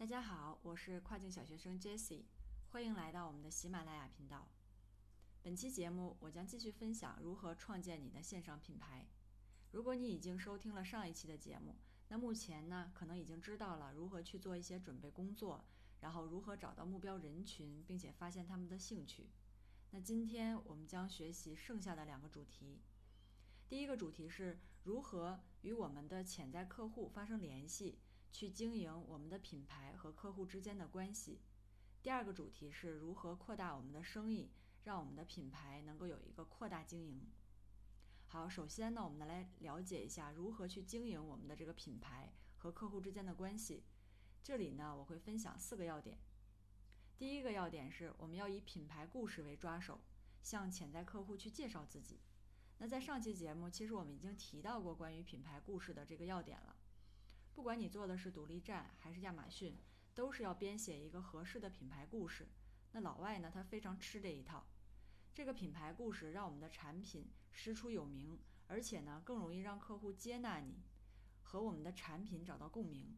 大家好，我是跨境小学生 Jessie，欢迎来到我们的喜马拉雅频道。本期节目我将继续分享如何创建你的线上品牌。如果你已经收听了上一期的节目，那目前呢可能已经知道了如何去做一些准备工作，然后如何找到目标人群，并且发现他们的兴趣。那今天我们将学习剩下的两个主题。第一个主题是如何与我们的潜在客户发生联系，去经营我们的品牌和客户之间的关系。第二个主题是如何扩大我们的生意，让我们的品牌能够有一个扩大经营。好，首先呢，我们来了解一下如何去经营我们的这个品牌和客户之间的关系。这里呢，我会分享四个要点。第一个要点是我们要以品牌故事为抓手，向潜在客户去介绍自己。那在上期节目，其实我们已经提到过关于品牌故事的这个要点了。不管你做的是独立站还是亚马逊，都是要编写一个合适的品牌故事。那老外呢，他非常吃这一套。这个品牌故事让我们的产品师出有名，而且呢，更容易让客户接纳你，和我们的产品找到共鸣。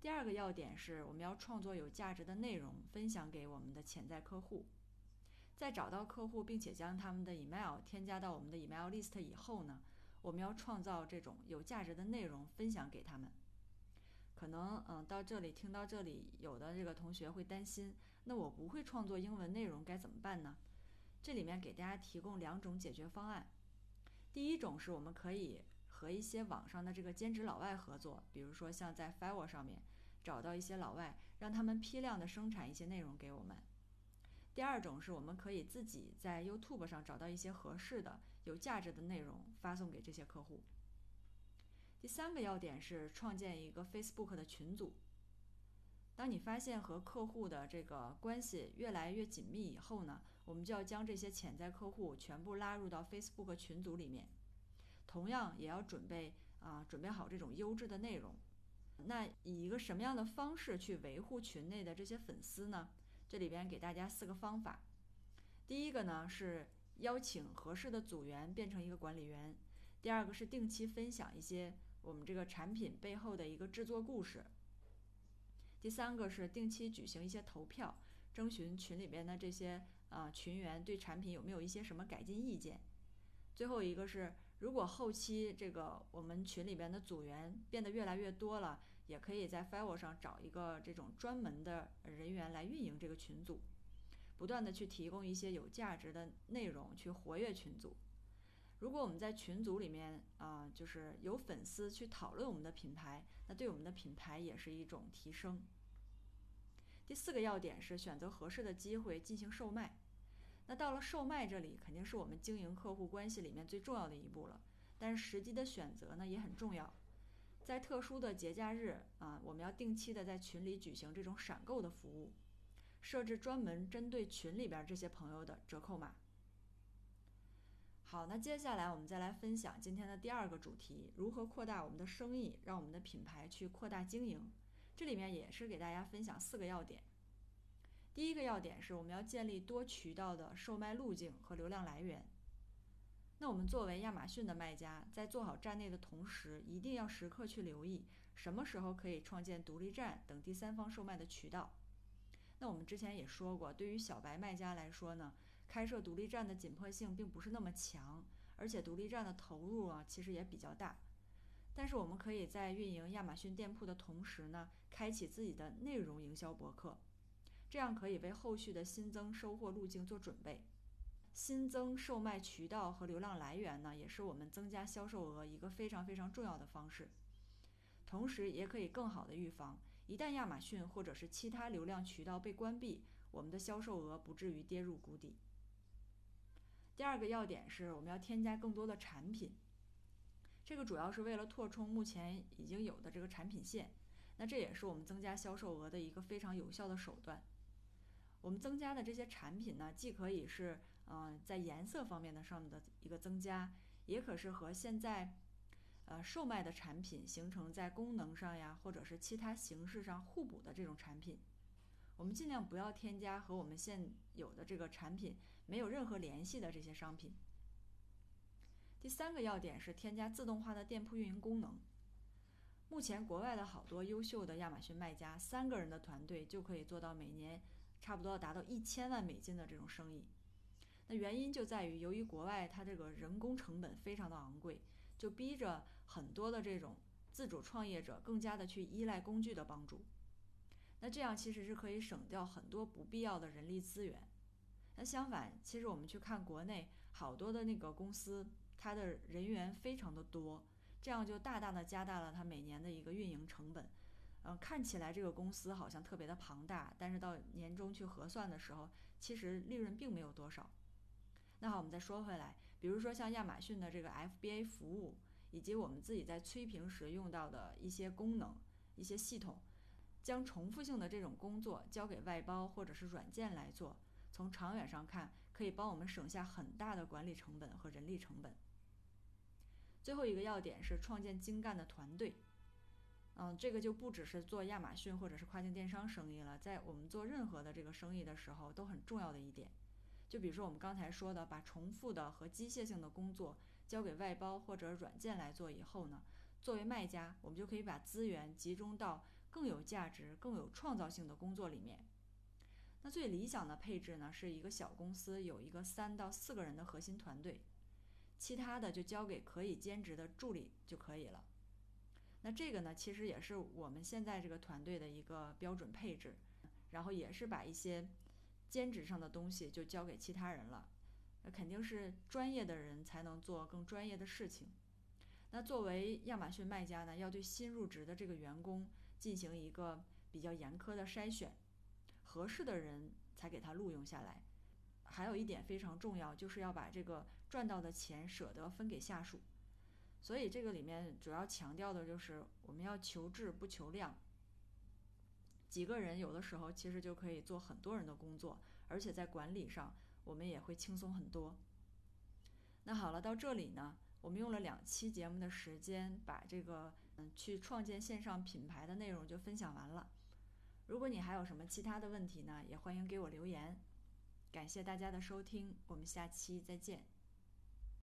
第二个要点是我们要创作有价值的内容，分享给我们的潜在客户。在找到客户并且将他们的 email 添加到我们的 email list 以后呢，我们要创造这种有价值的内容分享给他们。可能嗯，到这里听到这里，有的这个同学会担心，那我不会创作英文内容该怎么办呢？这里面给大家提供两种解决方案。第一种是我们可以和一些网上的这个兼职老外合作，比如说像在 Fiverr 上面找到一些老外，让他们批量的生产一些内容给我们。第二种是我们可以自己在 YouTube 上找到一些合适的、有价值的内容发送给这些客户。第三个要点是创建一个 Facebook 的群组。当你发现和客户的这个关系越来越紧密以后呢，我们就要将这些潜在客户全部拉入到 Facebook 群组里面。同样也要准备啊，准备好这种优质的内容。那以一个什么样的方式去维护群内的这些粉丝呢？这里边给大家四个方法。第一个呢是邀请合适的组员变成一个管理员。第二个是定期分享一些我们这个产品背后的一个制作故事。第三个是定期举行一些投票，征询群里边的这些啊群员对产品有没有一些什么改进意见。最后一个是，如果后期这个我们群里边的组员变得越来越多了，也可以在 Fiverr 上找一个这种专门的人员来运营这个群组，不断的去提供一些有价值的内容，去活跃群组。如果我们在群组里面啊，就是有粉丝去讨论我们的品牌，那对我们的品牌也是一种提升。第四个要点是选择合适的机会进行售卖。那到了售卖这里，肯定是我们经营客户关系里面最重要的一步了。但是时机的选择呢也很重要，在特殊的节假日啊，我们要定期的在群里举行这种闪购的服务，设置专门针对群里边这些朋友的折扣码。好，那接下来我们再来分享今天的第二个主题：如何扩大我们的生意，让我们的品牌去扩大经营。这里面也是给大家分享四个要点。第一个要点是我们要建立多渠道的售卖路径和流量来源。那我们作为亚马逊的卖家，在做好站内的同时，一定要时刻去留意什么时候可以创建独立站等第三方售卖的渠道。那我们之前也说过，对于小白卖家来说呢，开设独立站的紧迫性并不是那么强，而且独立站的投入啊其实也比较大。但是我们可以在运营亚马逊店铺的同时呢，开启自己的内容营销博客。这样可以为后续的新增收获路径做准备，新增售卖渠道和流量来源呢，也是我们增加销售额一个非常非常重要的方式。同时，也可以更好的预防，一旦亚马逊或者是其他流量渠道被关闭，我们的销售额不至于跌入谷底。第二个要点是我们要添加更多的产品，这个主要是为了扩充目前已经有的这个产品线，那这也是我们增加销售额的一个非常有效的手段。我们增加的这些产品呢，既可以是呃在颜色方面的上面的一个增加，也可是和现在呃售卖的产品形成在功能上呀，或者是其他形式上互补的这种产品。我们尽量不要添加和我们现有的这个产品没有任何联系的这些商品。第三个要点是添加自动化的店铺运营功能。目前国外的好多优秀的亚马逊卖家，三个人的团队就可以做到每年差不多达到一千万美金的这种生意。那原因就在于，由于国外它这个人工成本非常的昂贵，就逼着很多的这种自主创业者更加的去依赖工具的帮助。那这样其实是可以省掉很多不必要的人力资源。那相反，其实我们去看国内好多的那个公司，它的人员非常的多，这样就大大的加大了它每年的一个运营成本。嗯，看起来这个公司好像特别的庞大，但是到年终去核算的时候，其实利润并没有多少。那好，我们再说回来，比如说像亚马逊的这个 FBA 服务，以及我们自己在催评时用到的一些功能、一些系统，将重复性的这种工作交给外包或者是软件来做。从长远上看，可以帮我们省下很大的管理成本和人力成本。最后一个要点是创建精干的团队。嗯，这个就不只是做亚马逊或者是跨境电商生意了，在我们做任何的这个生意的时候都很重要的一点。就比如说我们刚才说的，把重复的和机械性的工作交给外包或者软件来做以后呢，作为卖家，我们就可以把资源集中到更有价值、更有创造性的工作里面。那最理想的配置呢，是一个小公司有一个三到四个人的核心团队，其他的就交给可以兼职的助理就可以了。那这个呢，其实也是我们现在这个团队的一个标准配置，然后也是把一些兼职上的东西就交给其他人了。那肯定是专业的人才能做更专业的事情。那作为亚马逊卖家呢，要对新入职的这个员工进行一个比较严苛的筛选。合适的人才给他录用下来，还有一点非常重要，就是要把这个赚到的钱舍得分给下属。所以这个里面主要强调的就是我们要求质不求量。几个人有的时候其实就可以做很多人的工作，而且在管理上我们也会轻松很多。那好了，到这里呢，我们用了两期节目的时间，把这个嗯去创建线上品牌的内容就分享完了。如果你还有什么其他的问题呢，也欢迎给我留言。感谢大家的收听，我们下期再见。